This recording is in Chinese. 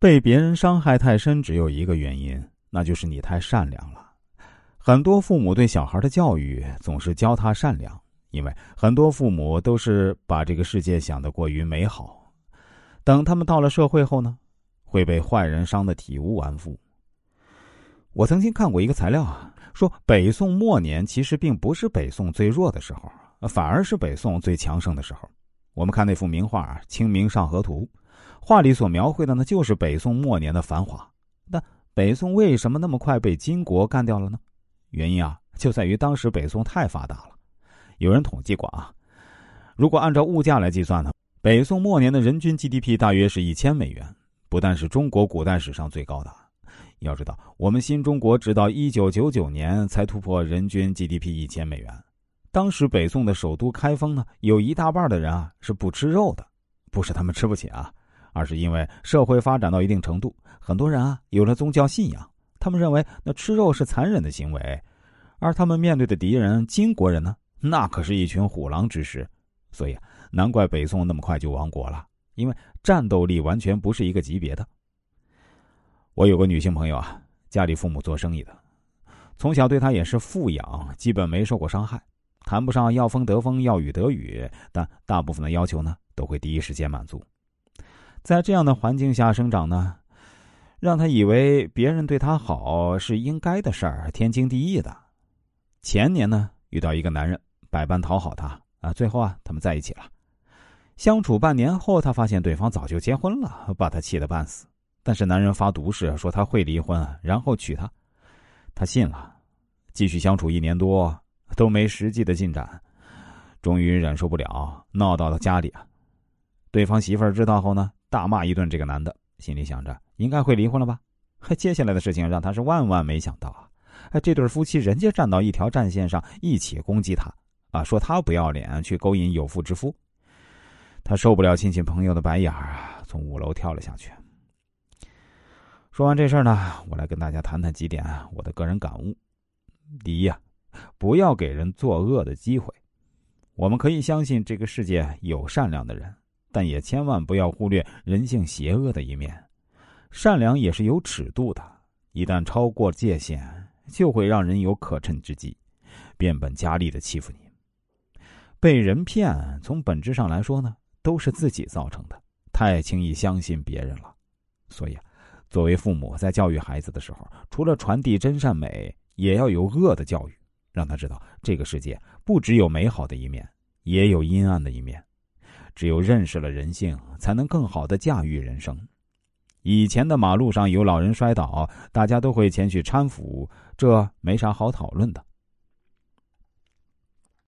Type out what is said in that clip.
被别人伤害太深，只有一个原因，那就是你太善良了。很多父母对小孩的教育总是教他善良，因为很多父母都是把这个世界想得过于美好。等他们到了社会后呢，会被坏人伤得体无完肤。我曾经看过一个材料啊，说北宋末年其实并不是北宋最弱的时候，反而是北宋最强盛的时候。我们看那幅名画《清明上河图》。画里所描绘的呢，就是北宋末年的繁华。那北宋为什么那么快被金国干掉了呢？原因啊，就在于当时北宋太发达了。有人统计过啊，如果按照物价来计算呢，北宋末年的人均 GDP 大约是一千美元，不但是中国古代史上最高的。要知道，我们新中国直到一九九九年才突破人均 GDP 一千美元。当时北宋的首都开封呢，有一大半的人啊是不吃肉的，不是他们吃不起啊。而是因为社会发展到一定程度，很多人啊有了宗教信仰，他们认为那吃肉是残忍的行为，而他们面对的敌人金国人呢，那可是一群虎狼之师，所以啊难怪北宋那么快就亡国了，因为战斗力完全不是一个级别的。我有个女性朋友啊，家里父母做生意的，从小对她也是富养，基本没受过伤害，谈不上要风得风要雨得雨，但大部分的要求呢都会第一时间满足。在这样的环境下生长呢，让他以为别人对他好是应该的事儿，天经地义的。前年呢，遇到一个男人，百般讨好他啊，最后啊，他们在一起了。相处半年后，他发现对方早就结婚了，把他气得半死。但是男人发毒誓说他会离婚，然后娶她，他信了。继续相处一年多，都没实际的进展，终于忍受不了，闹到了家里啊。对方媳妇儿知道后呢？大骂一顿这个男的，心里想着应该会离婚了吧？接下来的事情让他是万万没想到啊！哎，这对夫妻人家站到一条战线上，一起攻击他啊，说他不要脸，去勾引有妇之夫。他受不了亲戚朋友的白眼啊，从五楼跳了下去。说完这事儿呢，我来跟大家谈谈几点我的个人感悟。第一啊，不要给人作恶的机会。我们可以相信这个世界有善良的人。但也千万不要忽略人性邪恶的一面，善良也是有尺度的，一旦超过界限，就会让人有可乘之机，变本加厉的欺负你。被人骗，从本质上来说呢，都是自己造成的，太轻易相信别人了。所以，作为父母在教育孩子的时候，除了传递真善美，也要有恶的教育，让他知道这个世界不只有美好的一面，也有阴暗的一面。只有认识了人性，才能更好的驾驭人生。以前的马路上有老人摔倒，大家都会前去搀扶，这没啥好讨论的。